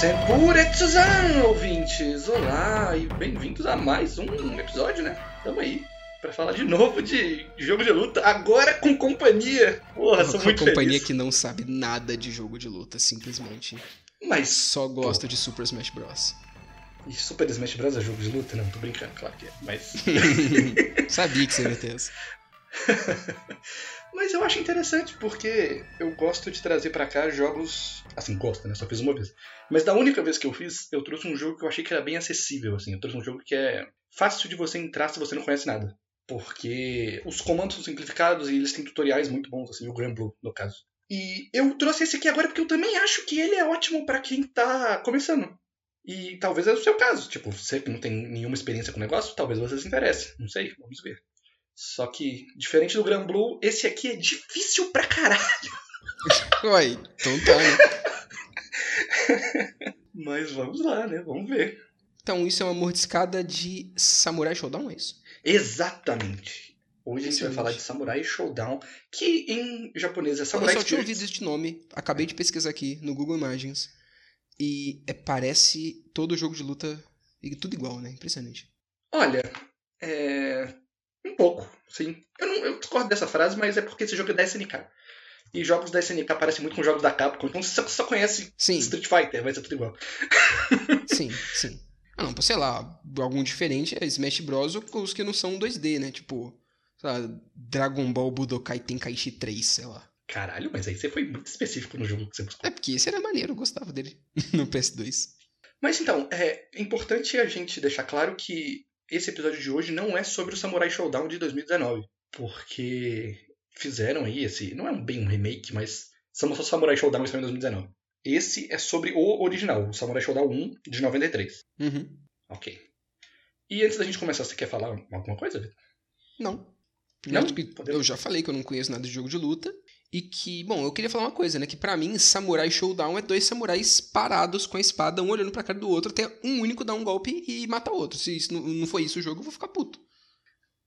Senpuretsu-san, ouvintes! Olá e bem-vindos a mais um episódio, né? Tamo aí para falar de novo de jogo de luta, agora com companhia. Porra, sou muito Com companhia feliz. que não sabe nada de jogo de luta, simplesmente. Mas Só gosta de Super Smash Bros. e Super Smash Bros é jogo de luta? Não, tô brincando, claro que é. Mas, Sabia que você ia ter essa. mas eu acho interessante porque eu gosto de trazer pra cá jogos. Assim, gosto, né? Só fiz uma vez. Mas da única vez que eu fiz, eu trouxe um jogo que eu achei que era bem acessível, assim. Eu trouxe um jogo que é fácil de você entrar se você não conhece nada. Porque os comandos são simplificados e eles têm tutoriais muito bons, assim, o Grand Blue, no caso. E eu trouxe esse aqui agora porque eu também acho que ele é ótimo pra quem tá começando. E talvez é o seu caso. Tipo, você que não tem nenhuma experiência com o negócio, talvez você se interesse. Não sei, vamos ver. Só que, diferente do Grand Blue, esse aqui é difícil pra caralho. Uai, então tá, né? Mas vamos lá, né? Vamos ver. Então, isso é uma mordiscada de Samurai Showdown, é isso? Exatamente. Hoje a gente vai falar de Samurai Showdown, que em japonês é Eu Samurai só tinha ouvido este nome, acabei de pesquisar aqui no Google Imagens. E é, parece todo jogo de luta e tudo igual, né? Impressionante. Olha, é. Um pouco, sim. Eu, não, eu discordo dessa frase, mas é porque esse jogo é da SNK. E jogos da SNK parecem muito com jogos da Capcom, então você só, conhece Sim, Street Fighter, vai ser tudo igual. sim, sim. Ah, não, sei lá, algum diferente é Smash Bros. ou os que não são 2D, né? Tipo, sei lá, Dragon Ball Budokai Tenkaichi 3, sei lá. Caralho, mas aí você foi muito específico no jogo que você buscou. É porque esse era maneiro, eu gostava dele no PS2. Mas então, é importante a gente deixar claro que esse episódio de hoje não é sobre o Samurai Showdown de 2019. Porque fizeram aí esse. Não é bem um remake, mas só Samurai Showdown em 2019. Esse é sobre o original, o Samurai Showdown 1 de 93. Uhum. Ok. E antes da gente começar, você quer falar alguma coisa, Vitor? Não. Não? Eu já falei que eu não conheço nada de jogo de luta. E que, bom, eu queria falar uma coisa, né? Que pra mim, Samurai Showdown é dois samurais parados com a espada, um olhando pra cara do outro, até um único dar um golpe e matar o outro. Se isso não, não for isso o jogo, eu vou ficar puto.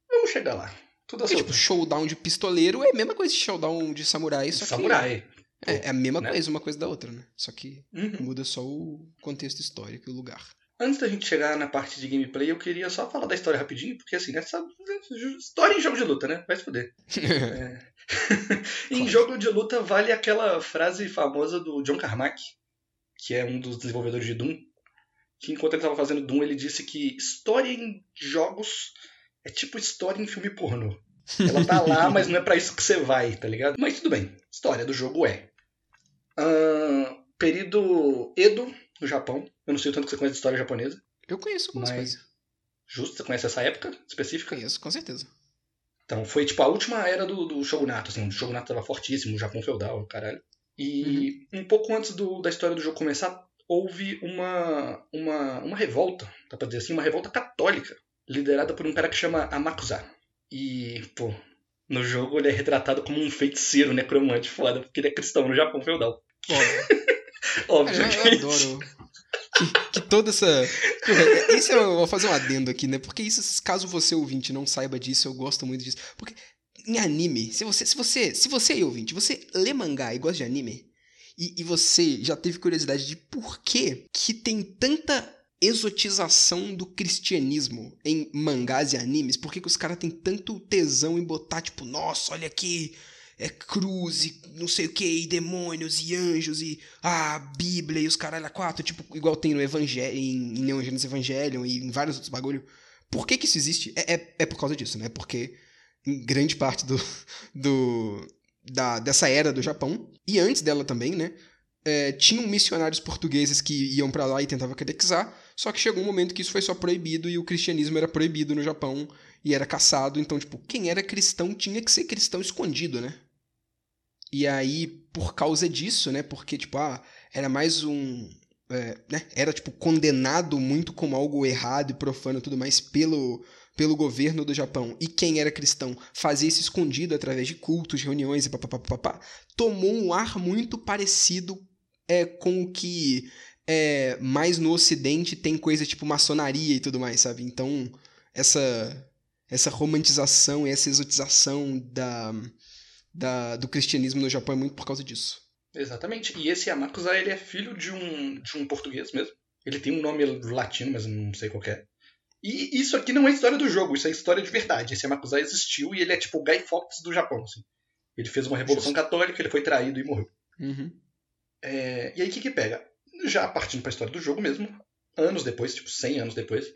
Vamos chegar lá. Tudo Porque, tipo, showdown de pistoleiro é a mesma coisa de showdown de samurai, só que... Samurai. É, é a mesma né? coisa, uma coisa da outra, né? Só que Uhum. muda só o contexto histórico e o lugar. Antes da gente chegar na parte de gameplay, eu queria só falar da história rapidinho, porque assim, né? sabe, História em jogo de luta, né? Vai se fuder. em Claro. jogo de luta vale aquela frase famosa do John Carmack, que é um dos desenvolvedores de Doom, que enquanto ele estava fazendo Doom, ele disse que história em jogos é tipo história em filme pornô. Ela tá lá, mas não é pra isso que você vai, tá ligado? Mas tudo bem. História do jogo é. Ahn, período Edo, no Japão. Eu não sei o tanto que você conhece de história japonesa. eu conheço algumas Mas- coisas. Justo, você conhece essa época específica? Conheço, com certeza. Então, foi tipo a última era do, do Shogunato, assim, o Shogunato tava fortíssimo, o Japão feudal, caralho. E um pouco antes do- da história do jogo começar, houve uma, uma, uma revolta, dá pra dizer assim, uma revolta católica, liderada por um cara que chama Amakusa. E, pô, no jogo ele é retratado como um feiticeiro necromante foda, porque ele é cristão no Japão feudal. Óbvio. Óbvio eu, eu adoro que, que toda essa. Porra, Esse eu vou fazer um adendo aqui, né? Porque isso, caso você ouvinte não saiba disso, eu gosto muito disso. Porque em anime, se você, se você, se você ouvinte, você lê mangá e gosta de anime, e, e você já teve curiosidade de por que que tem tanta exotização do cristianismo em mangás e animes, por que os caras têm tanto tesão em botar, tipo, nossa, olha aqui, é cruz e não sei o que, e demônios e anjos e a Bíblia e os caralho quatro, tipo, igual tem no Evangelho, em, em Neon Genesis Evangelion e em vários outros bagulho. Por que que isso existe? É, é, é por causa disso, né? Porque em grande parte do, do da, dessa era do Japão, e antes dela também, né? é, tinham missionários portugueses que iam pra lá e tentavam catequizar, só que chegou um momento que isso foi só proibido e o cristianismo era proibido no Japão e era caçado, então, tipo, quem era cristão tinha que ser cristão escondido, né? E aí, por causa disso, né? Porque, tipo, ah, era mais um. é, né, era, tipo, condenado muito como algo errado e profano e tudo mais pelo, pelo governo do Japão. E quem era cristão fazia isso escondido através de cultos, reuniões e papapá. Tomou um ar muito parecido é, com o que é, mais no ocidente tem coisa tipo maçonaria e tudo mais, sabe? Então, essa essa romantização e essa exotização da, da, do cristianismo no Japão é muito por causa disso. Exatamente. E esse Yamakuza, ele é filho de um, de um português mesmo. Ele tem um nome latino, mas não sei qual é. E isso aqui não é história do jogo, isso é história de verdade. Esse Yamakuza existiu e ele é tipo o Guy Fawkes do Japão, assim. Ele fez uma revolução católica, ele foi traído e morreu. Uhum. É, e aí o que que pega? Já partindo pra história do jogo mesmo, anos depois, tipo 100 anos depois,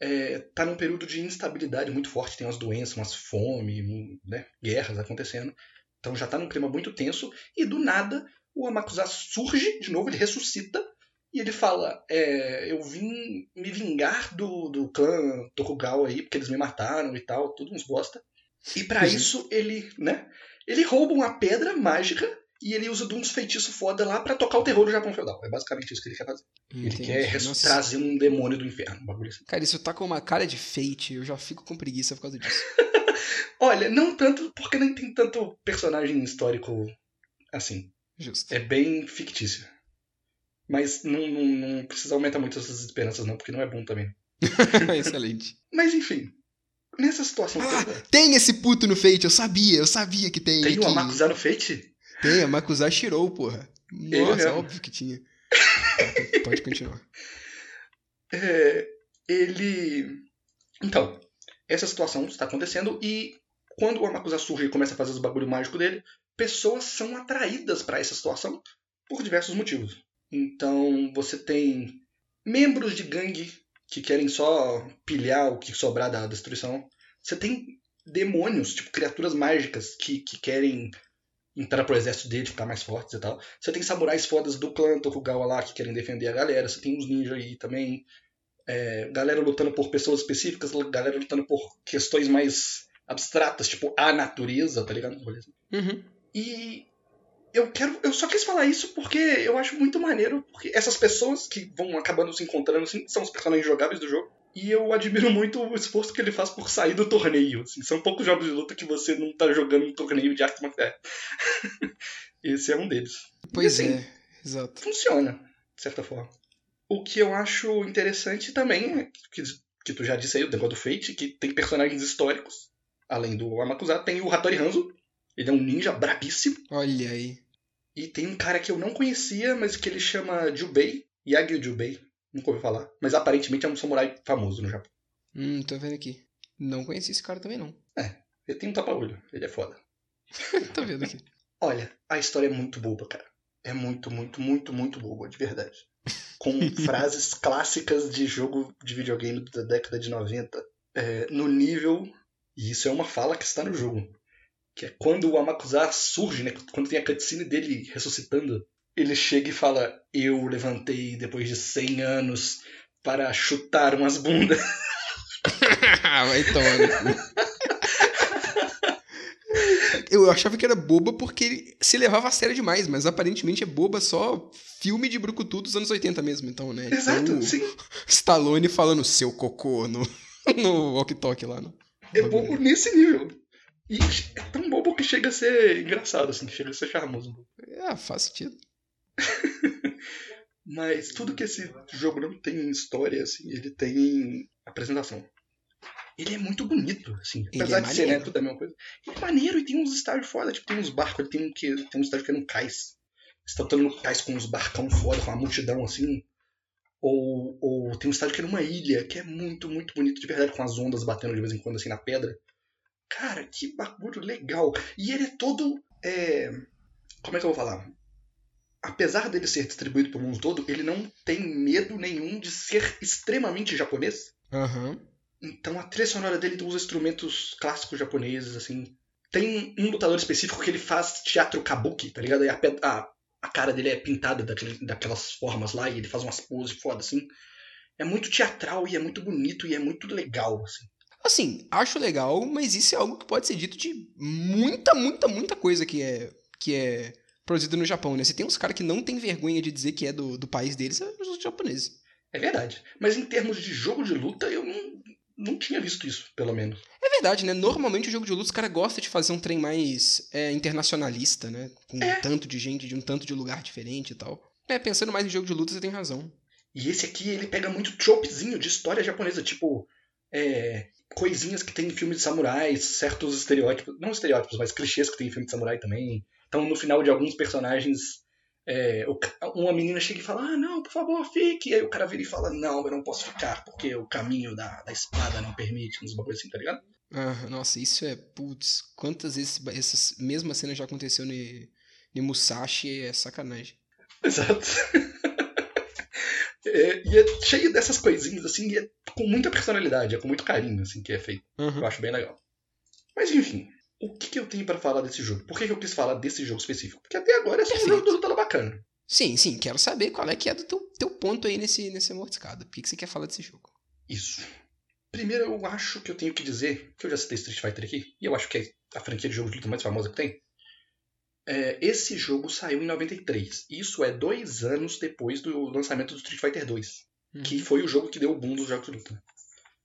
é, tá num período de instabilidade muito forte, tem umas doenças, umas fome, né, guerras acontecendo. Então já tá num clima muito tenso e do nada o Amakusa surge de novo, ele ressuscita e ele fala: é, Eu vim me vingar do, do clã Tokugawa aí, porque eles me mataram e tal, tudo uns bosta. E para isso ele, né? Ele rouba uma pedra mágica e ele usa de uns feitiços foda lá para tocar o terror do Japão feudal. É basicamente isso que ele quer fazer. Entendi. Ele quer Nossa. trazer um demônio do inferno, um bagulho assim. Cara, isso tá com uma cara de fate, eu já fico com preguiça por causa disso. Olha, não tanto, porque nem tem tanto personagem histórico assim. Justo. É bem fictício. Mas não, não, não precisa aumentar muito essas esperanças, não, porque não é bom também. Excelente. Mas enfim, nessa situação Ah, toda, tem esse puto no Fate, eu sabia, eu sabia que tem. tem o que... Amakusa no Fate? Tem, a Makuza Shirou, porra. Nossa, mesmo. óbvio que tinha. Tá, pode continuar. É, ele. Então, essa situação está acontecendo e quando o Amakusa surge e começa a fazer os bagulho mágico dele, pessoas são atraídas para essa situação por diversos motivos. Então, você tem membros de gangue que querem só pilhar o que sobrar da destruição. Você tem demônios, tipo criaturas mágicas que, que querem entrar pro exército dele, ficar mais fortes e tal. Você tem samurais fodas do clã Tokugawa lá que querem defender a galera. Você tem uns ninjas aí também. É, galera lutando por pessoas específicas, galera lutando por questões mais abstratas, tipo a natureza, tá ligado? Uhum. E eu quero. Eu só quis falar isso porque eu acho muito maneiro, porque essas pessoas que vão acabando se encontrando assim, são os personagens jogáveis do jogo. E eu admiro muito o esforço que ele faz por sair do torneio. assim. são poucos jogos de luta que você não tá jogando um torneio de arte marcial. Esse é um deles. Pois assim, é, exato. Funciona, de certa forma. O que eu acho interessante também, é que, que tu já disse aí, o negócio do Fate, que tem personagens históricos, além do Amakusa, tem o Hattori Hanzo, ele é um ninja brabíssimo. Olha aí. E tem um cara que eu não conhecia, mas que ele chama Jubei, Yagyu Jubei, nunca ouvi falar. Mas aparentemente é um samurai famoso no Japão. Hum, tô vendo aqui. Não conheci esse cara também, não. Ele tem um tapa-olho, ele é foda. tô vendo aqui. Olha, a história é muito boba, cara. É muito, muito, muito, muito boba, de verdade. Com frases clássicas de jogo de videogame da década de 90. É, no nível. E isso é uma fala que está no jogo. Que é quando o Amakusa surge, né? Quando tem a cutscene dele ressuscitando. Ele chega e fala: Eu levantei depois de 100 anos para chutar umas bundas. Vai tomar no. Eu achava que era boba porque ele se levava a sério demais, mas aparentemente é boba só filme de brucutu dos anos 80 mesmo, então, né? Exato, Então, sim. Stallone falando seu cocô no, no walkie-talkie lá, né? É bobo nesse nível. E é tão bobo que chega a ser engraçado, assim, chega a ser charmoso. É, faz sentido. Mas tudo que esse jogo não tem em história, assim, ele tem em apresentação. Ele é muito bonito, assim. Apesar é de ser, né, maneiro. tudo a mesma coisa. Ele é maneiro e tem uns estágios foda, tipo, tem uns barcos, ele tem um, que, tem um estágio que é no cais. Você tá lutando no cais com uns barcão foda, com uma multidão, assim. Ou, ou tem um estágio que é numa ilha, que é muito, muito bonito de verdade, com as ondas batendo de vez em quando, assim, na pedra. Cara, que bagulho legal. E ele é todo. é, Como é que eu vou falar? Apesar dele ser distribuído pelo mundo todo, ele não tem medo nenhum de ser extremamente japonês. Aham. Então a trilha sonora dele usa instrumentos clássicos japoneses, assim. Tem um lutador específico que ele faz teatro kabuki, tá ligado? E a, a, a cara dele é pintada daquele, daquelas formas lá e ele faz umas poses foda, assim. É muito teatral e é muito bonito e é muito legal, assim. Assim, acho legal, mas isso é algo que pode ser dito de muita, muita, muita coisa que é, que é produzida no Japão, né? Você tem uns caras que não tem vergonha de dizer que é do, do país deles, são os japoneses. É verdade. Mas em termos de jogo de luta, eu não, não tinha visto isso, pelo menos. É verdade, né? Normalmente o jogo de luta, os caras gostam de fazer um trem mais é, internacionalista, né? Com um É. tanto de gente, de um tanto de lugar diferente e tal. É, pensando mais em jogo de luta, você tem razão. E esse aqui, ele pega muito tropezinho de história japonesa, tipo, é, coisinhas que tem em filme de samurais, certos estereótipos, não estereótipos, mas clichês que tem em filme de samurai também. Então, no final de alguns personagens, é, uma menina chega e fala: Ah, não, por favor, fique. E aí o cara vira e fala: Não, eu não posso ficar, porque o caminho da, da espada não permite, uns bagulho assim, tá ligado? Ah, nossa, isso é. Putz, quantas vezes essas mesmas cenas já aconteceu no, no Musashi é sacanagem. Exato. É, e é cheio dessas coisinhas, assim, e é com muita personalidade, é com muito carinho, assim, que é feito. Uhum. Eu acho bem legal. Mas enfim, o que, que eu tenho para falar desse jogo? Por que, que, eu quis falar desse jogo específico? Porque até agora é só Perfeito. um jogo do Lutala bacana. Sim, sim, quero saber qual é que é do teu, teu ponto aí nesse, nesse mordiscado. Por que, que você quer falar desse jogo? Isso. Primeiro, eu acho que eu tenho que dizer, que eu já citei Street Fighter aqui, e eu acho que é a franquia de jogos de luta mais famosa que tem. É, esse jogo saiu em 93. Isso é dois anos depois do lançamento do Street Fighter 2. Uhum. Que foi o jogo que deu o boom dos jogos de luta.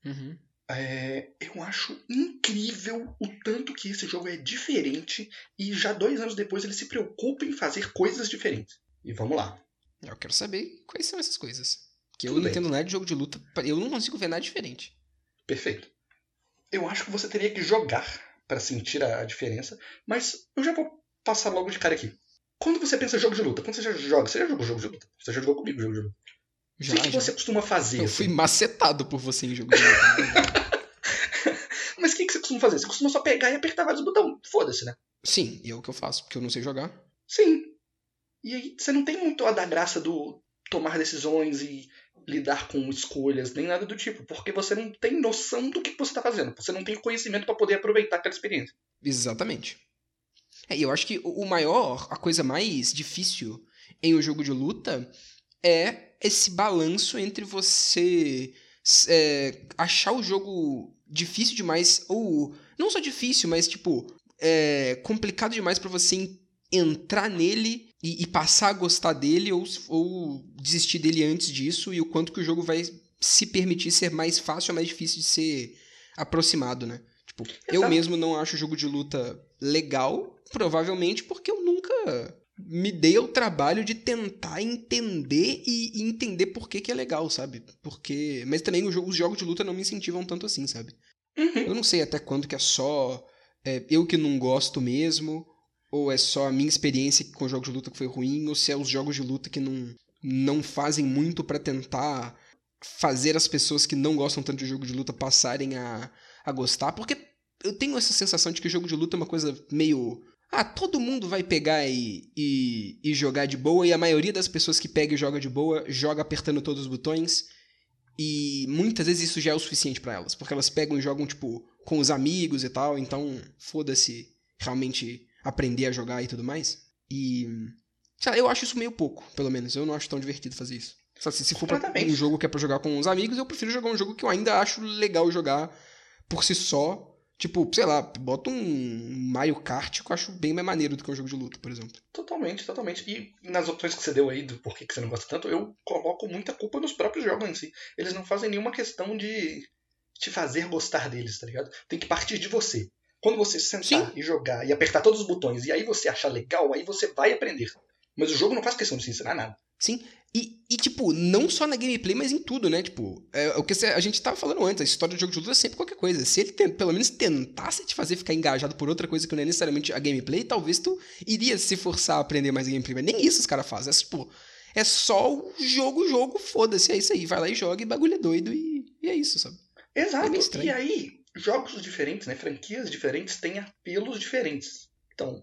Uhum. É, eu acho incrível o tanto que esse jogo é diferente e já dois anos depois ele se preocupa em fazer coisas diferentes. E vamos lá. Eu quero saber quais são essas coisas. Que eu Tudo não bem. entendo nada de jogo de luta. Eu não consigo ver nada diferente. Perfeito. Eu acho que você teria que jogar para sentir a diferença, mas eu já vou passar logo de cara aqui. Quando você pensa em jogo de luta, quando você já joga, você já jogou jogo de luta? Você já jogou comigo jogo de luta? Já, o que, que você costuma fazer? Eu assim? fui macetado por você em jogo de luta. Mas o que, que você costuma fazer? Você costuma só pegar e apertar vários botões. Foda-se, né? Sim, e é o que eu faço, porque eu não sei jogar. Sim. E aí você não tem muito a da graça do tomar decisões e lidar com escolhas, nem nada do tipo, porque você não tem noção do que você está fazendo. Você não tem conhecimento para poder aproveitar aquela experiência. Exatamente. É, e eu acho que o maior, a coisa mais difícil em um jogo de luta é esse balanço entre você é, achar o jogo difícil demais, ou não só difícil, mas tipo, é, complicado demais para você entrar nele e, e, passar a gostar dele, ou, ou desistir dele antes disso, e o quanto que o jogo vai se permitir ser mais fácil ou mais difícil de ser aproximado, né? Tipo, Exato. eu mesmo não acho o jogo de luta legal, Provavelmente porque eu nunca me dei o trabalho de tentar entender e, entender por que, que é legal, sabe? Porque. Mas também os, os jogos de luta não me incentivam tanto assim, sabe? Uhum. Eu não sei até quando que é só é, eu que não gosto mesmo, ou é só a minha experiência com jogos de luta que foi ruim, ou se é os jogos de luta que não, não fazem muito para tentar fazer as pessoas que não gostam tanto de jogo de luta passarem a, a gostar, porque eu tenho essa sensação de que jogo de luta é uma coisa meio ah, todo mundo vai pegar e, e, e, jogar de boa, e a maioria das pessoas que pega e joga de boa joga apertando todos os botões. E muitas vezes isso já é o suficiente para elas, porque elas pegam e jogam, tipo, com os amigos e tal, então foda-se realmente aprender a jogar e tudo mais. E. Sei lá, eu acho isso meio pouco, pelo menos. Eu não acho tão divertido fazer isso. Só se, se for pra um jogo que é pra jogar com os amigos, eu prefiro jogar um jogo que eu ainda acho legal jogar por si só Tipo, sei lá, bota um Mario Kart que eu acho bem mais maneiro do que um jogo de luta, por exemplo. Totalmente, totalmente. E nas opções que você deu aí do porquê que você não gosta tanto, eu coloco muita culpa nos próprios jogos em si. Eles não fazem nenhuma questão de te fazer gostar deles, tá ligado? Tem que partir de você. Quando você sentar Sim. e jogar e apertar todos os botões e aí você achar legal, aí você vai aprender. Mas o jogo não faz questão de te ensinar nada. Sim, e, e, tipo, não só na gameplay, mas em tudo, né? Tipo, é, o que a gente tava falando antes, a história do jogo de luta é sempre qualquer coisa. Se ele tem, pelo menos tentasse te fazer ficar engajado por outra coisa que não é necessariamente a gameplay, talvez tu iria se forçar a aprender mais gameplay. Mas nem isso os caras fazem. É, tipo, é só o jogo, jogo, foda-se, é isso aí. Vai lá e joga e bagulho é doido e, e é isso, sabe? Exato. É e aí, jogos diferentes, né? Franquias diferentes têm apelos diferentes. Então,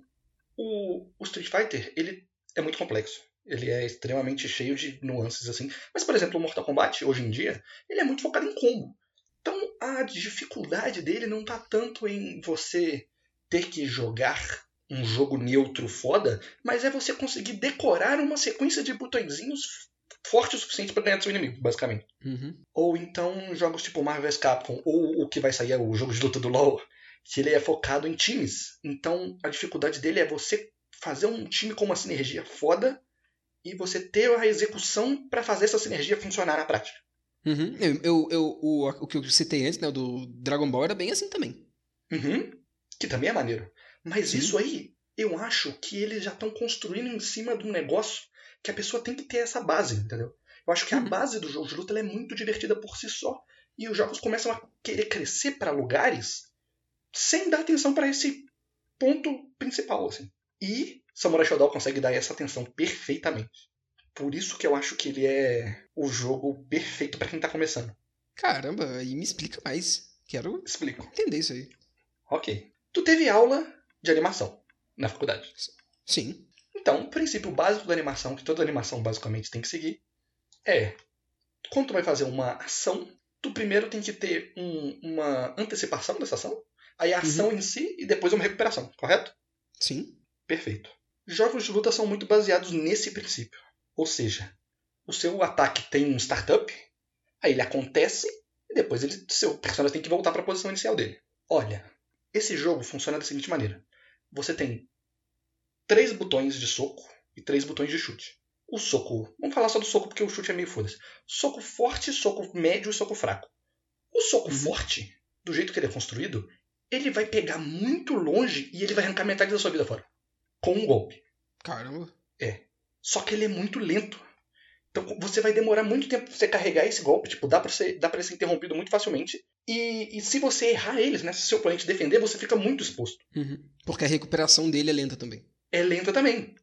o, o Street Fighter, ele é muito complexo ele é extremamente cheio de nuances assim. Mas, por exemplo, o Mortal Kombat, hoje em dia, ele é muito focado em combo. Então, a dificuldade dele não tá tanto em você ter que jogar um jogo neutro foda, mas é você conseguir decorar uma sequência de botõezinhos forte o suficiente para ganhar do seu inimigo, basicamente. Uhum. Ou então jogos tipo Marvel vs Capcom, ou o que vai sair é o jogo de luta do LoL, que ele é focado em times. Então a dificuldade dele é você fazer um time com uma sinergia foda e você ter a execução para fazer essa sinergia funcionar na prática. Uhum. Eu, eu, eu, o, o que eu citei antes, né, o do Dragon Ball, era bem assim também. Uhum. Que também é maneiro. Mas Sim. isso aí, eu acho que eles já estão construindo em cima de um negócio que a pessoa tem que ter essa base, entendeu? Eu acho que a uhum. base do jogo de luta é muito divertida por si só. E os jogos começam a querer crescer para lugares sem dar atenção para esse ponto principal, assim. E Samurai Shodown consegue dar essa atenção perfeitamente. Por isso que eu acho que ele é o jogo perfeito para quem tá começando. Caramba, aí me explica mais. Quero Explico. entender isso aí. Ok. Tu teve aula de animação na faculdade. Sim. Então, o princípio básico da animação, que toda animação basicamente tem que seguir, é quando tu vai fazer uma ação, tu primeiro tem que ter um- uma antecipação dessa ação, aí a ação em si e depois uma recuperação, correto? Sim. Perfeito. Jogos de luta são muito baseados nesse princípio. Ou seja, o seu ataque tem um startup, aí ele acontece e depois ele, seu personagem tem que voltar para a posição inicial dele. Olha, esse jogo funciona da seguinte maneira: você tem três botões de soco e três botões de chute. O soco, vamos falar só do soco porque o chute é meio foda-se. Soco forte, soco médio e soco fraco. O soco Uhum. forte, do jeito que ele é construído, ele vai pegar muito longe e ele vai arrancar metade da sua vida fora. Com um golpe. Caramba. Só que ele é muito lento. Então você vai demorar muito tempo pra você carregar esse golpe. Tipo, dá pra ser, dá pra ser interrompido muito facilmente. E, e se você errar eles, né? Se seu oponente defender, você fica muito exposto. Uhum. Porque a recuperação dele é lenta também. É lenta também.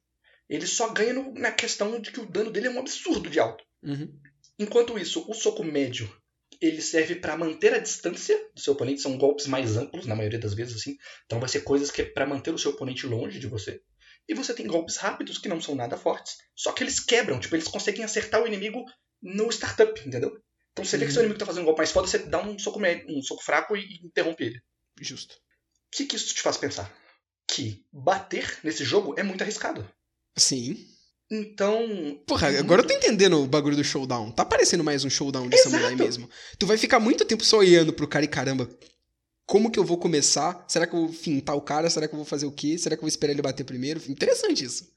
Ele só ganha no- na questão de que o dano dele é um absurdo de alto. Uhum. Enquanto isso, o soco médio ele serve pra manter a distância do seu oponente. São golpes mais amplos, na maioria das vezes, assim. Então vai ser coisas que é pra manter o seu oponente longe de você. E você tem golpes rápidos que não são nada fortes, só que eles quebram, tipo, eles conseguem acertar o inimigo no startup, entendeu? Então você vê que Uhum. seu inimigo tá fazendo um golpe mais foda, você dá um soco, médio, um soco fraco e interrompe ele. O Justo. que, que isso te faz pensar? Que bater nesse jogo é muito arriscado. Sim. Então, Porra, agora eu tô entendendo o bagulho do showdown. Tá parecendo mais um showdown de Exato. samurai mesmo. Tu vai ficar muito tempo só olhando pro cara e caramba. Como que eu vou começar? Será que eu vou fintar o cara? Será que eu vou fazer o quê? Será que eu vou esperar ele bater primeiro? Interessante isso.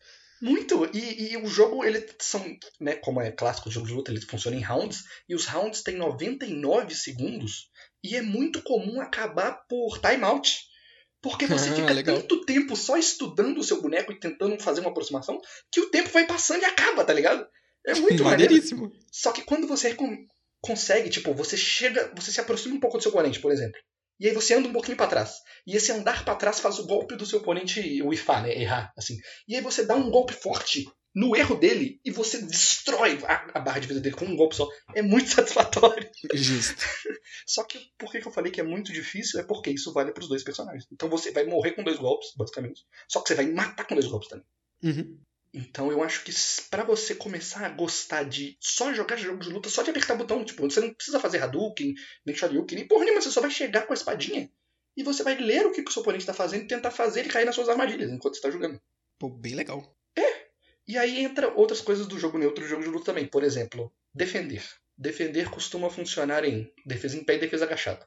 Muito! E, e o jogo, ele são, né, como é clássico o jogo de luta, ele funciona em rounds, e os rounds têm 99 segundos, e é muito comum acabar por timeout. Porque você Ah, fica legal. tanto tempo só estudando o seu boneco e tentando fazer uma aproximação, que o tempo vai passando e acaba, tá ligado? É muito maneiro. Maneiríssimo. Só que quando você con- consegue, tipo, você chega, você se aproxima um pouco do seu oponente, por exemplo. E aí você anda um pouquinho pra trás. E esse andar pra trás faz o golpe do seu oponente, o né? Errar, assim. E aí você dá um golpe forte no erro dele e você destrói a, a barra de vida dele com um golpe só. É muito satisfatório. Justo. Só que por que que eu falei que é muito difícil? É porque isso vale pros dois personagens. Então você vai morrer com dois golpes, basicamente. Só que você vai matar com dois golpes também. Uhum. Então eu acho que pra você começar a gostar de só jogar jogos de luta, só de apertar botão, tipo, você não precisa fazer Hadouken, nem Shoryuken, nem porra nenhuma, você só vai chegar com a espadinha e você vai ler o que, que o seu oponente tá fazendo e tentar fazer ele cair nas suas armadilhas enquanto você tá jogando. Pô, bem legal. E aí entra outras coisas do jogo neutro e do jogo de luta também. Por exemplo, defender. Defender costuma funcionar em defesa em pé e defesa agachada.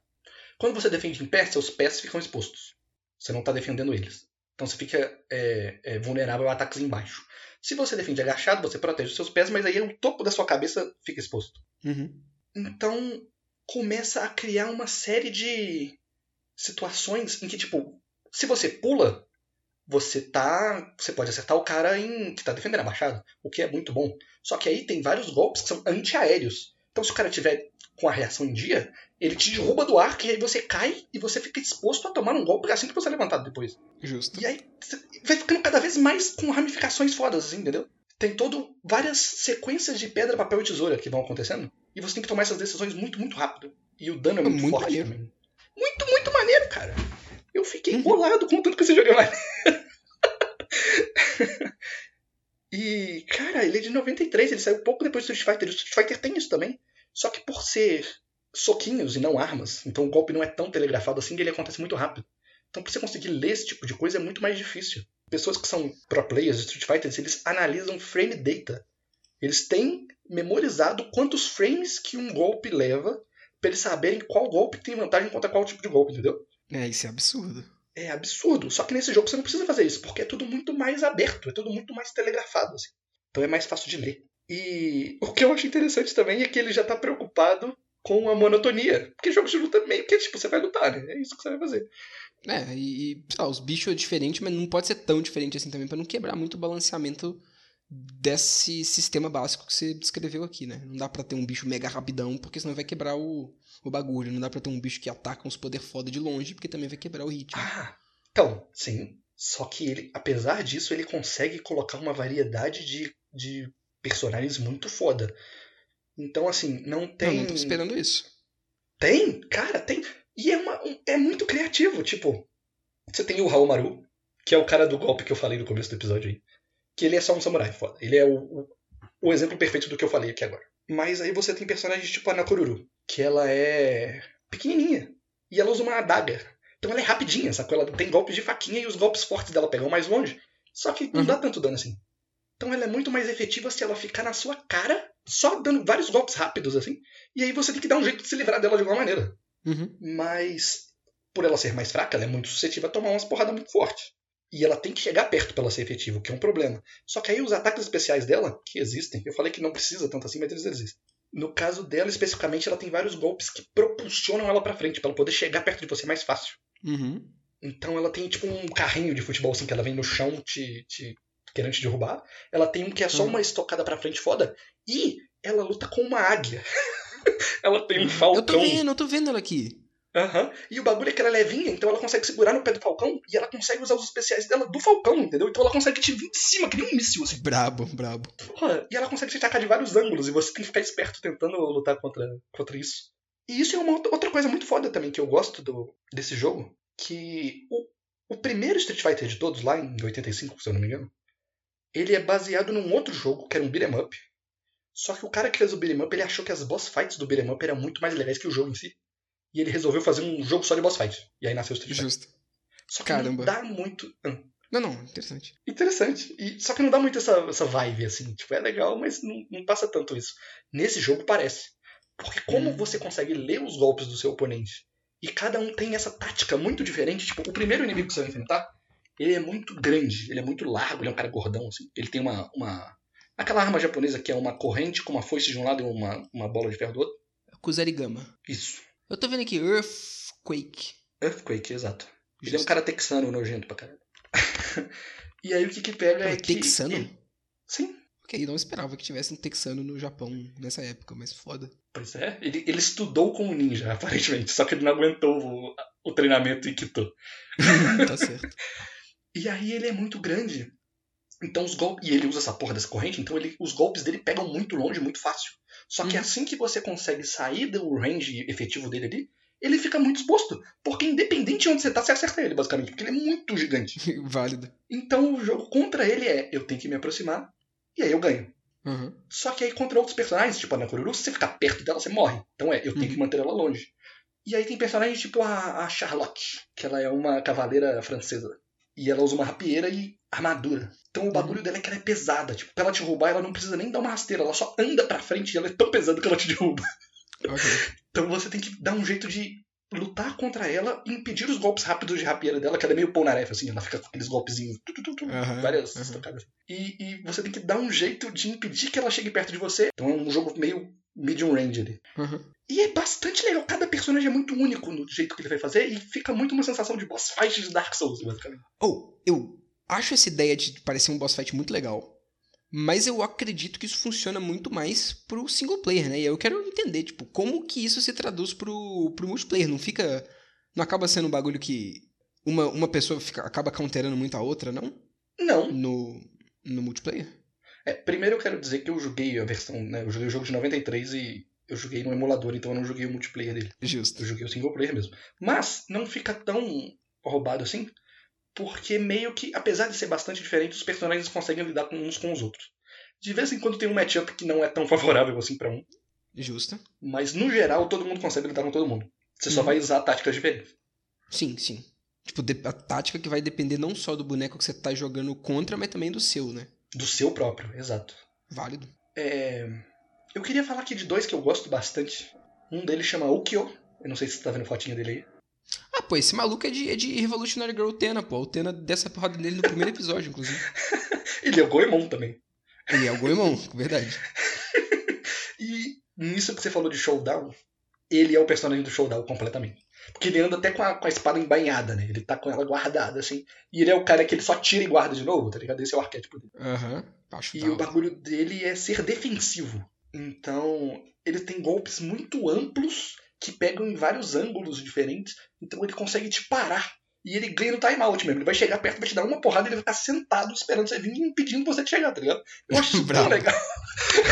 Quando você defende em pé, seus pés ficam expostos. Você não está defendendo eles. Então você fica é, é, vulnerável a ataques embaixo. Se você defende agachado, você protege os seus pés, mas aí o topo da sua cabeça fica exposto. Uhum. Então começa a criar uma série de situações em que, tipo, se você pula, você tá. Você pode acertar o cara em que tá defendendo abaixado, o que é muito bom. Só que aí tem vários golpes que são antiaéreos. Então se o cara tiver com a reação em dia, ele te derruba do ar, que aí você cai e você fica exposto a tomar um golpe assim que você é levantado depois. Justo. E aí vai ficando cada vez mais com ramificações fodas, assim, entendeu? Tem todo várias sequências de pedra, papel e tesoura que vão acontecendo. E você tem que tomar essas decisões muito, muito rápido. E o dano é É muito, muito forte maneiro. também. Muito, muito maneiro, cara. Eu fiquei Uhum. bolado com o tanto que esse jogo é e, cara, ele é de 93, ele saiu pouco depois do Street Fighter. O Street Fighter tem isso também. Só que por ser soquinhos e não armas, então o golpe não é tão telegrafado assim, ele acontece muito rápido. Então pra você conseguir ler esse tipo de coisa é muito mais difícil. Pessoas que são pro players de Street Fighter, eles analisam frame data. Eles têm memorizado quantos frames que um golpe leva pra eles saberem qual golpe tem vantagem contra qual tipo de golpe, entendeu? É, isso é absurdo. É absurdo. Só que nesse jogo você não precisa fazer isso, porque é tudo muito mais aberto, é tudo muito mais telegrafado. Assim. Então é mais fácil de ler. E o que eu acho interessante também é que ele já tá preocupado com a monotonia. Porque jogos de luta meio que tipo, você vai lutar, né? É isso que você vai fazer. É, e, sei lá, os bichos é diferente, mas não pode ser tão diferente assim também pra não quebrar muito o balanceamento desse sistema básico que você descreveu aqui, né? Não dá pra ter um bicho mega rapidão, porque senão vai quebrar o, o bagulho. Não dá pra ter um bicho que ataca uns poder foda de longe, porque também vai quebrar o ritmo. Ah, então, sim. Só que ele, apesar disso, ele consegue colocar uma variedade de, de personagens muito foda. Então, assim, não tem. Eu não tô esperando isso. Tem, cara, tem. E é, uma, um- é muito criativo. Tipo, você tem o Raul Maru, que é o cara do golpe que eu falei no começo do episódio aí. Que ele é só um samurai foda. Ele é o, o, o exemplo perfeito do que eu falei aqui agora. Mas aí você tem personagens tipo a Nakoruru, que ela é pequenininha. E ela usa uma adaga. Então ela é rapidinha, sacou? Ela tem golpes de faquinha e os golpes fortes dela pegam mais longe. Só que não Uhum. dá tanto dano assim. Então ela é muito mais efetiva se ela ficar na sua cara, só dando vários golpes rápidos assim. E aí você tem que dar um jeito de se livrar dela de alguma maneira. Uhum. Mas por ela ser mais fraca, ela é muito suscetível a tomar umas porradas muito fortes. E ela tem que chegar perto pra ela ser efetiva, o que é um problema. Só que aí os ataques especiais dela, que existem, eu falei que não precisa tanto assim, mas eles existem. No caso dela, especificamente, ela tem vários golpes que propulsionam ela pra frente, pra ela poder chegar perto de você mais fácil. Uhum. Então ela tem tipo um carrinho de futebol assim que ela vem no chão te, te querendo te derrubar. Ela tem um que é só Uhum. uma estocada pra frente foda. E ela luta com uma águia. ela tem um falcão. Eu tô vendo, eu tô vendo ela aqui. Aham. E o bagulho é que ela é levinha, então ela consegue segurar no pé do falcão e ela consegue usar os especiais dela do falcão, entendeu? Então ela consegue te vir de cima, que nem um míssil, assim. Brabo, brabo. Porra, e ela consegue te atacar de vários ângulos e você tem que ficar esperto tentando lutar contra, contra isso. E isso é uma outra- outra coisa muito foda também que eu gosto do, desse jogo, que o, o primeiro Street Fighter de todos, lá em 85, se eu não me engano, ele é baseado num outro jogo, que era um beat'em up. Só que o cara que fez o beat'em up, ele achou que as boss fights do beat'em up eram muito mais legais que o jogo em si. E ele resolveu fazer um jogo só de boss fight. E aí nasceu o Street Fighter. Justo. Só que Caramba. não dá muito... Hum. Não, não, interessante. Interessante. E, só que não dá muito essa, essa vibe, assim. Tipo, é legal, mas não, não passa tanto isso. Nesse jogo parece. Porque como Hum. você consegue ler os golpes do seu oponente e cada um tem essa tática muito diferente. Tipo, o primeiro inimigo que você vai enfrentar, ele é muito grande, ele é muito largo, ele é um cara gordão, assim. Ele tem uma. uma... Aquela arma japonesa que é uma corrente com uma foice de um lado e uma, uma bola de ferro do outro. Kuzarigama. Isso. Eu tô vendo aqui, Earthquake. Earthquake, exato. Ele é um Justo. cara texano nojento pra caralho. e aí o que que pega Pô, é que. texano? Sim, Ok, não esperava que tivesse um texano no Japão nessa época, mas foda. Pois é, ele, ele estudou como ninja, aparentemente, só que ele não aguentou o, o treinamento e quitou. tá certo. E aí ele é muito grande. Então os golpes. E ele usa essa porra dessa corrente, então ele, os golpes dele pegam muito longe, muito fácil. Só que Uhum. assim que você consegue sair do range efetivo dele ali, ele fica muito exposto. Porque independente de onde você tá, você acerta ele, basicamente. Porque ele é muito gigante. Válido. Então o jogo contra ele é: eu tenho que me aproximar, e aí eu ganho. Uhum. Só que aí contra outros personagens, tipo a Nakoruru, se você ficar perto dela, você morre. Então é, eu tenho Uhum. que manter ela longe. E aí tem personagens tipo a, a Charlotte, que ela é uma cavaleira francesa. E ela usa uma rapieira e armadura. Então o bagulho dela é que ela é pesada. Tipo, pra ela te roubar, ela não precisa nem dar uma rasteira. Ela só anda pra frente e ela é tão pesada que ela te derruba. Ok. Então você tem que dar um jeito de lutar contra ela e impedir os golpes rápidos de rapieira dela, que ela é meio polnarefa, assim. Ela fica com aqueles golpezinhos. tu, tu, tu, Aham, várias aham. estocadas. E, e você tem que dar um jeito de impedir que ela chegue perto de você. Então é um jogo meio medium range ali. Uhum. E é bastante legal. Cada personagem é muito único no jeito que ele vai fazer e fica muito uma sensação de boss fight de Dark Souls, basicamente. Ou, eu acho essa ideia de parecer um boss fight muito legal. Mas eu acredito que isso funciona muito mais pro single player, né? E eu quero entender, tipo, como que isso se traduz pro, pro multiplayer. Não fica. Não acaba sendo um bagulho que uma, uma pessoa fica, acaba counterando muito a outra, não? Não. No, no multiplayer? É, primeiro eu quero dizer que eu joguei a versão, né? Eu joguei o jogo de 93 e eu joguei no emulador, então eu não joguei o multiplayer dele. Justo. Eu joguei o single player mesmo. Mas não fica tão roubado assim, porque meio que, apesar de ser bastante diferente, os personagens conseguem lidar com uns com os outros. De vez em quando tem um matchup que não é tão favorável assim pra um, Justo. mas no geral todo mundo consegue lidar com todo mundo. Você só Uhum. vai usar táticas diferentes. Sim, sim. Tipo, a tática que vai depender não só do boneco que você tá jogando contra, mas também do seu, né? Do seu próprio, exato. Válido. É, Eu queria falar aqui de dois que eu gosto bastante. Um deles chama Ukyo. Eu não sei se você tá vendo fotinha dele aí. Ah, pô, esse maluco é de, é de Revolutionary Girl Utena, pô. A Utena dessa porrada nele no primeiro episódio, inclusive. Ele é o Goemon também. Ele é o Goemon, verdade. E nisso que você falou de Showdown, ele é o personagem do Showdown completamente. Porque ele anda até com a, com a espada embainhada, né? Ele tá com ela guardada, assim. E ele é o cara que ele só tira e guarda de novo, tá ligado? Esse é o arquétipo dele. Aham, acho E o bagulho dele é ser defensivo. Então, ele tem golpes muito amplos que pegam em vários ângulos diferentes. Então ele consegue te parar E ele ganha no timeout mesmo. Ele vai chegar perto, vai te dar uma porrada e ele vai ficar sentado esperando você vir e impedindo você de chegar, tá ligado? Eu acho isso tão legal.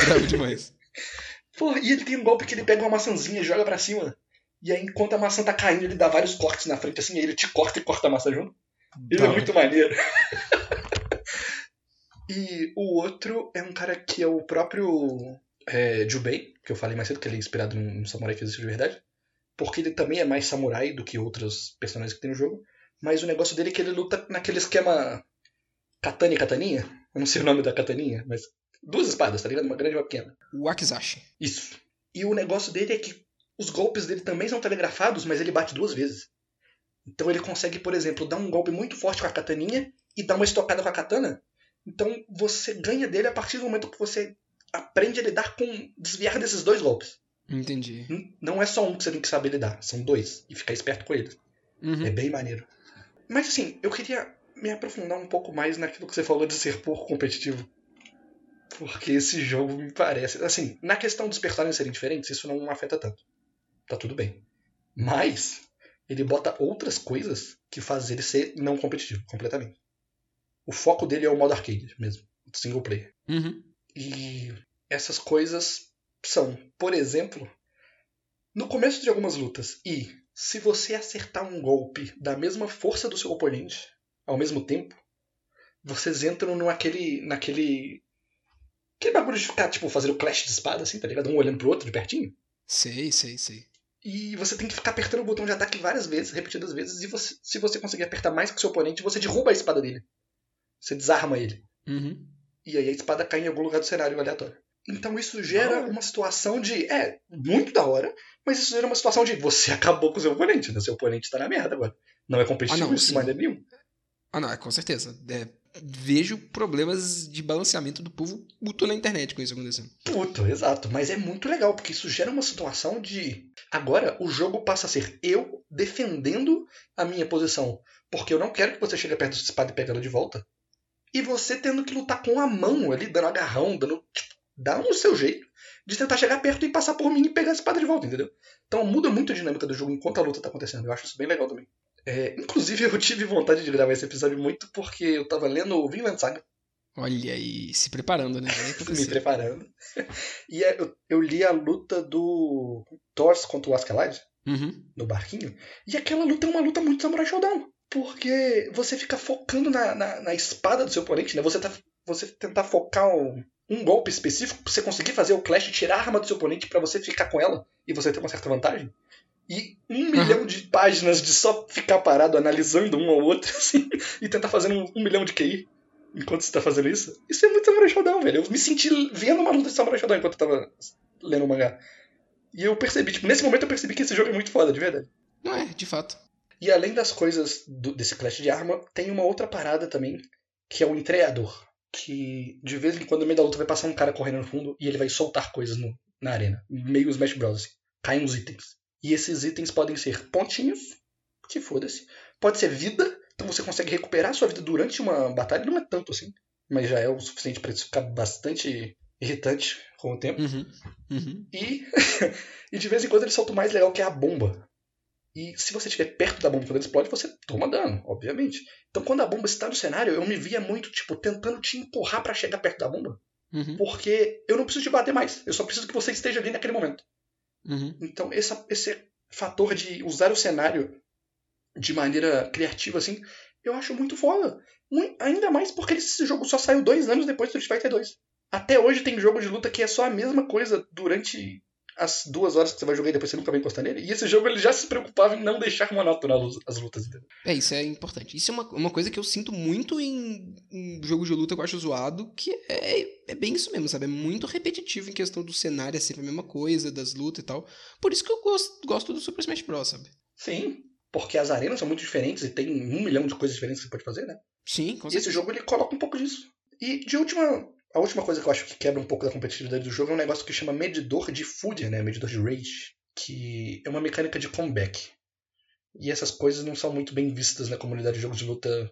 Bravo demais. Pô, e ele tem um golpe que ele pega uma maçãzinha e joga pra cima. E aí, enquanto a maçã tá caindo, ele dá vários cortes na frente, assim, aí ele te corta e corta a maçã junto. Ele Da é muito maneiro. e o outro é um cara que é o próprio é, Jubei, que eu falei mais cedo, que ele é inspirado num, samurai que existe de verdade. Porque ele também é mais samurai do que outros personagens que tem no jogo. Mas o negócio dele é que ele luta naquele esquema katana e kataninha. Eu não sei o nome da kataninha, mas duas espadas, tá ligado? Uma grande e uma pequena. O Akizashi. Isso. E o negócio dele é que os golpes dele também são telegrafados, mas ele bate duas vezes. Então ele consegue, por exemplo, dar um golpe muito forte com a kataninha e dar uma estocada com a katana. Então você ganha dele a partir do momento que você aprende a lidar com desviar desses dois golpes. Entendi. Não é só um que você tem que saber lidar, são dois. E ficar esperto com eles. Uhum. É bem maneiro. Mas assim, eu queria me aprofundar um pouco mais naquilo que você falou de ser pouco competitivo. Porque esse jogo me parece. Assim, na questão dos personagens serem diferentes, isso não afeta tanto. Tá tudo bem. Mas, ele bota outras coisas que fazem ele ser não competitivo, completamente. O foco dele é o modo arcade mesmo, single player. Uhum. E essas coisas são, por exemplo, no começo de algumas lutas, e se você acertar um golpe da mesma força do seu oponente ao mesmo tempo, vocês entram naquele. naquele. Aquele bagulho de ficar, tipo, fazendo clash de espada, assim, tá ligado? Um olhando pro outro de pertinho. Sei, sei, sei. E você tem que ficar apertando o botão de ataque várias vezes, repetidas vezes, e você- se você conseguir apertar mais que o seu oponente, você derruba a espada dele. Você desarma ele. Uhum. E aí a espada cai em algum lugar do cenário aleatório. Então isso gera uma situação de. É, muito da hora, mas isso gera uma situação de você acabou com o seu oponente, né? Seu oponente tá na merda agora. Não é competitivo Ah, não, isso de maneira nenhuma. Ah, não, é com certeza. É, vejo problemas de balanceamento do povo puto na internet com isso acontecendo. Puto, exato. Mas é muito legal, porque isso gera uma situação de. Agora o jogo passa a ser eu defendendo a minha posição. Porque eu não quero que você chegue perto da sua espada e pegue ela de volta. E você tendo que lutar com a mão ali, dando agarrão, dando. Tipo, dá um seu jeito de tentar chegar perto e passar por mim e pegar a espada de volta, entendeu? Então muda muito a dinâmica do jogo enquanto a luta tá acontecendo. Eu acho isso bem legal também. É, inclusive, eu tive vontade de gravar esse episódio muito porque eu tava lendo o Vinland Saga. Olha aí, se preparando, né? Me preparando. E é, eu, eu li a luta do Thor contra o Askeladd Uhum. no barquinho. E aquela luta é uma luta muito Samurai Showdown. Porque você fica focando na, na, na espada do seu oponente, né? Você, tá, você tentar focar um, um golpe específico pra você conseguir fazer o clash, tirar a arma do seu oponente pra você ficar com ela e você ter uma certa vantagem. E um milhão de páginas de só ficar parado analisando um ao outro, assim, e tentar fazer um, um milhão de QI enquanto você tá fazendo isso. Isso é muito Samurai Showdown, velho. Eu me senti vendo uma luta de Samurai Showdown enquanto eu tava lendo o mangá. E eu percebi, tipo, nesse momento eu percebi que esse jogo é muito foda, de verdade. Não é, de fato. E além das coisas do- desse clash de arma, tem uma outra parada também, que é o entreador. Que de vez em quando no meio da luta vai passar um cara correndo no fundo e ele vai soltar coisas no- na arena. Meio Smash Bros. Assim. Caem uns itens. E esses itens podem ser pontinhos, que foda-se. Pode ser vida, então você consegue recuperar sua vida durante uma batalha. Não é tanto assim, mas já é o suficiente pra isso ficar bastante irritante com o tempo. Uhum. Uhum. E, e de vez em quando ele solta o mais legal, que é a bomba. E se você estiver perto da bomba quando ela explode, você toma dano, obviamente. Então quando a bomba está no cenário, eu me via muito, tipo, tentando te empurrar pra chegar perto da bomba. Uhum. Porque eu não preciso te bater mais. Eu só preciso que você esteja ali naquele momento. Uhum. Então essa, esse fator de usar o cenário de maneira criativa, assim, eu acho muito foda. Mui- ainda mais porque esse jogo só saiu dois anos depois do Street Fighter 2. Até hoje tem jogo de luta que é só a mesma coisa durante as duas horas que você vai jogar e depois você nunca vai encostar nele. E esse jogo ele já se preocupava em não deixar monótono as- as lutas. É, isso é importante. Isso é uma, uma coisa que eu sinto muito em, em jogo de luta que eu acho zoado, que é, é bem isso mesmo, sabe? É muito repetitivo em questão do cenário, é sempre a mesma coisa, das lutas e tal. Por isso que eu gosto, gosto do Super Smash Bros, sabe? Sim, porque as arenas são muito diferentes e tem um milhão de coisas diferentes que você pode fazer, né? Sim, com E esse certeza. jogo ele coloca um pouco disso. E de última. A última coisa que eu acho que quebra um pouco da competitividade do jogo é um negócio que chama medidor de fúria, né? Medidor de rage. Que é uma mecânica de comeback. E essas coisas não são muito bem vistas na comunidade de jogos de luta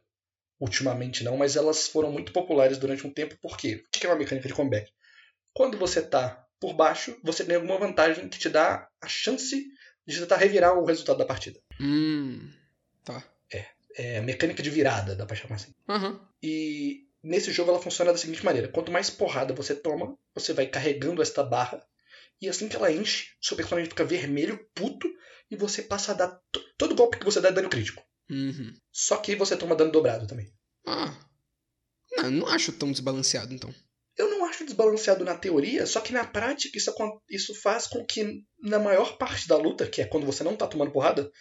ultimamente, não, mas elas foram muito populares durante um tempo. Por quê? O que é uma mecânica de comeback? Quando você tá por baixo, você tem alguma vantagem que te dá a chance de tentar revirar o resultado da partida. Hum, tá. É, mecânica de virada, dá pra chamar assim. Aham. E nesse jogo ela funciona da seguinte maneira: quanto mais porrada você toma, você vai carregando esta barra. E assim que ela enche, seu personagem fica vermelho, puto, e você passa a dar. to- Todo golpe que você dá é dano crítico. Uhum. Só que você toma dano dobrado também. Ah. Não, não acho tão desbalanceado, então. Eu não acho desbalanceado na teoria, só que na prática isso, isso faz com que, na maior parte da luta, que é quando você não tá tomando porrada,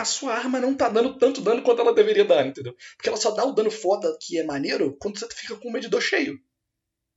a sua arma não tá dando tanto dano quanto ela deveria dar, entendeu? Porque ela só dá o dano foda que é maneiro quando você fica com o medidor cheio.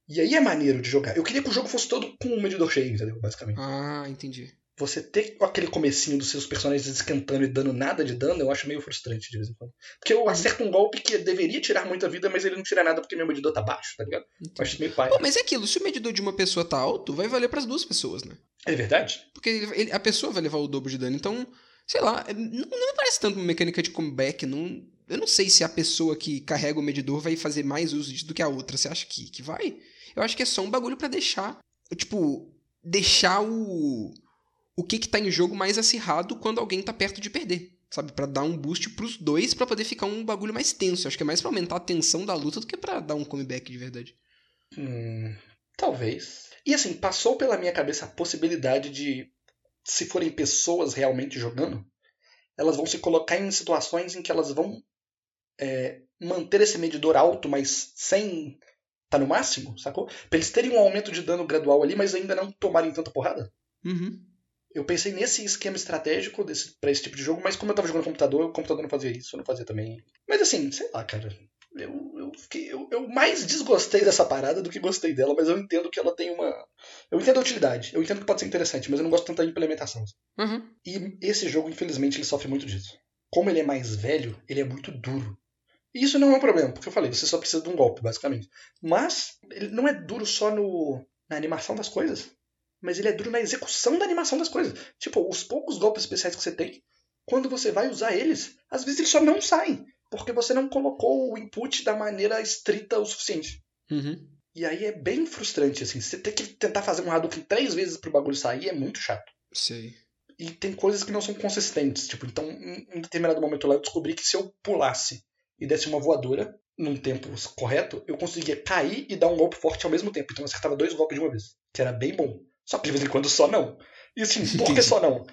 E aí é maneiro de jogar. Eu queria que o jogo fosse todo com o medidor cheio, entendeu? Basicamente. Ah, entendi. Você ter aquele comecinho dos seus personagens esquentando e dando nada de dano, eu acho meio frustrante de vez em quando. Porque eu acerto um golpe que deveria tirar muita vida, mas ele não tira nada porque meu medidor tá baixo, tá ligado? Eu acho meio pai. Pô, mas é aquilo, se o medidor de uma pessoa tá alto, vai valer pras duas pessoas, né? É verdade? Porque ele- ele- a pessoa vai levar o dobro de dano. Então, sei lá, não, não me parece tanto uma mecânica de comeback. Não, eu não sei se a pessoa que carrega o medidor vai fazer mais uso disso do que a outra. Você acha que, que vai? Eu acho que é só um bagulho pra deixar. Tipo, deixar o. O que que tá em jogo mais acirrado quando alguém tá perto de perder. Sabe? Pra dar um boost pros dois pra poder ficar um bagulho mais tenso. Eu acho que é mais pra aumentar a tensão da luta do que pra dar um comeback de verdade. Hum, talvez. E assim, passou pela minha cabeça a possibilidade de, se forem pessoas realmente jogando, elas vão se colocar em situações em que elas vão é, manter esse medidor alto, mas sem tá no máximo, sacou? Pra eles terem um aumento de dano gradual ali, mas ainda não tomarem tanta porrada. Uhum. Eu pensei nesse esquema estratégico desse, pra esse tipo de jogo, mas como eu tava jogando no computador, o computador não fazia isso, eu não fazia também. Mas assim, sei lá, cara. Eu, eu, fiquei- eu, eu mais desgostei dessa parada do que gostei dela, mas eu entendo que ela tem uma. Eu entendo a utilidade, eu entendo que pode ser interessante, mas eu não gosto tanto da implementação. Uhum. E esse jogo, infelizmente, ele sofre muito disso. Como ele é mais velho, ele é muito duro. E isso não é um problema, porque eu falei, você só precisa de um golpe, basicamente. Mas ele não é duro só no, na animação das coisas, mas ele é duro na execução da animação das coisas. Tipo, os poucos golpes especiais que você tem, quando você vai usar eles, às vezes eles só não saem, porque você não colocou o input da maneira estrita o suficiente. Uhum. E aí é bem frustrante, assim. Você ter que tentar fazer um Hadouken três vezes pro bagulho sair é muito chato. Sei. E tem coisas que não são consistentes. Tipo, então, em determinado momento lá, eu descobri que se eu pulasse e desse uma voadora num tempo correto, eu conseguia cair e dar um golpe forte ao mesmo tempo. Então eu acertava dois golpes de uma vez. Que era bem bom. Só que de vez em quando só não. E assim, por que só não?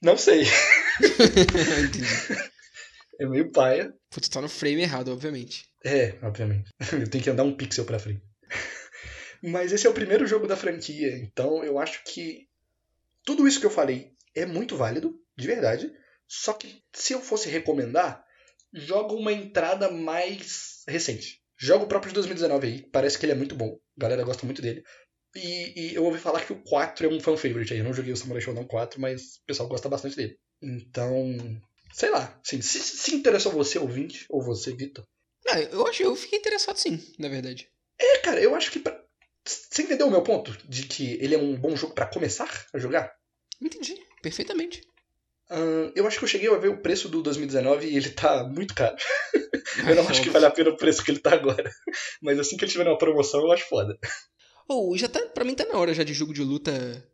Não sei. É meio paia. Putz, tá no frame errado, obviamente. É, obviamente. Eu tenho que andar um pixel pra frente. Mas esse é o primeiro jogo da franquia, então eu acho que tudo isso que eu falei é muito válido, de verdade. Só que se eu fosse recomendar, joga uma entrada mais recente. Joga o próprio de 2019 aí, parece que ele é muito bom. A galera gosta muito dele. E, e eu ouvi falar que o 4 é um fan favorite aí. Eu não joguei o Samurai Shodown 4, mas o pessoal gosta bastante dele. Então, sei lá. Assim, se, se interessou você, ouvinte, ou você, Vitor, Ah, eu acho, eu fiquei interessado sim, na verdade. É, cara, eu acho que. Pra... Você entendeu o meu ponto? De que ele é um bom jogo pra começar a jogar? Entendi, perfeitamente. Ahn, eu acho que eu cheguei a ver o preço do 2019 e ele tá muito caro. eu não acho que vale a pena o preço que ele tá agora. Mas assim que ele tiver uma promoção, eu acho foda. Ou já tá, pra mim tá na hora já de jogo de luta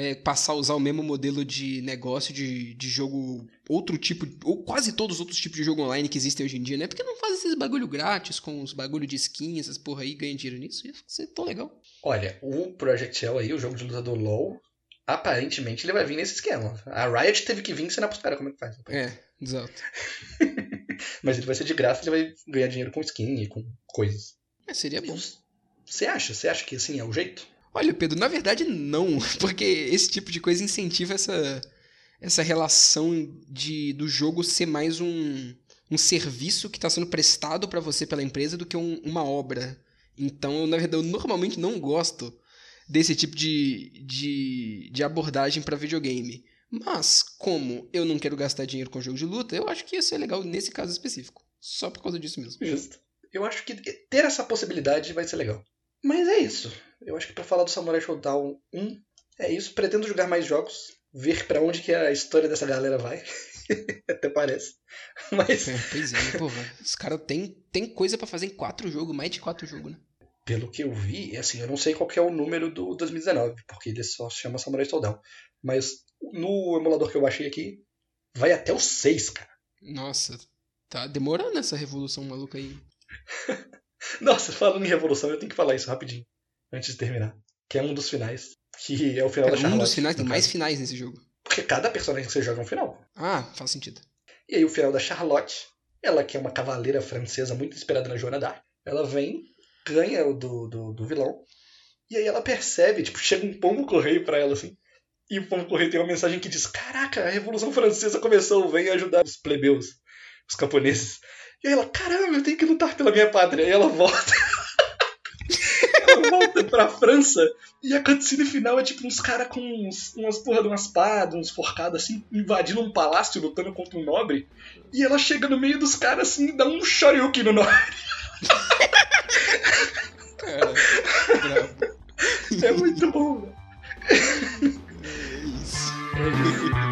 é, passar a usar o mesmo modelo de negócio de, de jogo, outro tipo, ou quase todos os outros tipos de jogo online que existem hoje em dia, né? Porque não faz esses bagulho grátis com os bagulho de skin, essas porra aí, ganha dinheiro nisso, ia ser tão legal. Olha, o Project L aí, o jogo de luta do LoL, aparentemente ele vai vir nesse esquema. A Riot teve que vir ensinar pros caras como é que faz. É, exato. Mas ele vai ser de graça, ele vai ganhar dinheiro com skin e com coisas. É, seria bom. Você acha? Você acha que assim é o jeito? Olha, Pedro, na verdade não, porque esse tipo de coisa incentiva essa, essa relação de do jogo ser mais um, um serviço que está sendo prestado para você pela empresa do que um- uma obra. Então, na verdade, eu normalmente não gosto desse tipo de, de, de abordagem para videogame. Mas, como eu não quero gastar dinheiro com jogo de luta, eu acho que ia ser legal nesse caso específico. Só por causa disso mesmo. Justo. Eu acho que ter essa possibilidade vai ser legal. Mas é isso. Eu acho que pra falar do Samurai Showdown 1, é isso. Pretendo jogar mais jogos, ver pra onde que a história dessa galera vai. Até parece. Mas, É, pois é, né, pô, os caras têm tem coisa para fazer em quatro jogos, mais de quatro jogos, né? pelo que eu vi, assim, eu não sei qual que é o número do 2019, porque ele só se chama Samurai Showdown. Mas no emulador que eu baixei aqui, vai até o 6, cara. Nossa, Tá demorando essa revolução maluca aí. Nossa, falando em revolução, eu tenho que falar isso rapidinho, antes de terminar. Que é um dos finais. Que é o final Pera, da Charlotte. um dos finais, tem mais finais nesse jogo. Porque cada personagem que você joga é um final. Ah, faz sentido. E aí o final da Charlotte, ela que é uma cavaleira francesa muito inspirada na Joana d'Arc, ela vem, ganha o do, do, do vilão, e aí ela percebe, tipo, chega um pombo correio pra ela assim, e o pombo correio tem uma mensagem que diz: Caraca, a Revolução Francesa começou, vem ajudar os plebeus, os camponeses. E aí ela, caramba, eu tenho que lutar pela minha pátria. E ela volta. ela volta pra França e a cutscene final é tipo uns caras com uns, umas porra de umas espadas, uns forcados assim, invadindo um palácio, lutando contra um nobre. E ela chega no meio dos caras assim e dá um shoryuken no nobre. Cara. É muito bom, velho. É isso. É isso.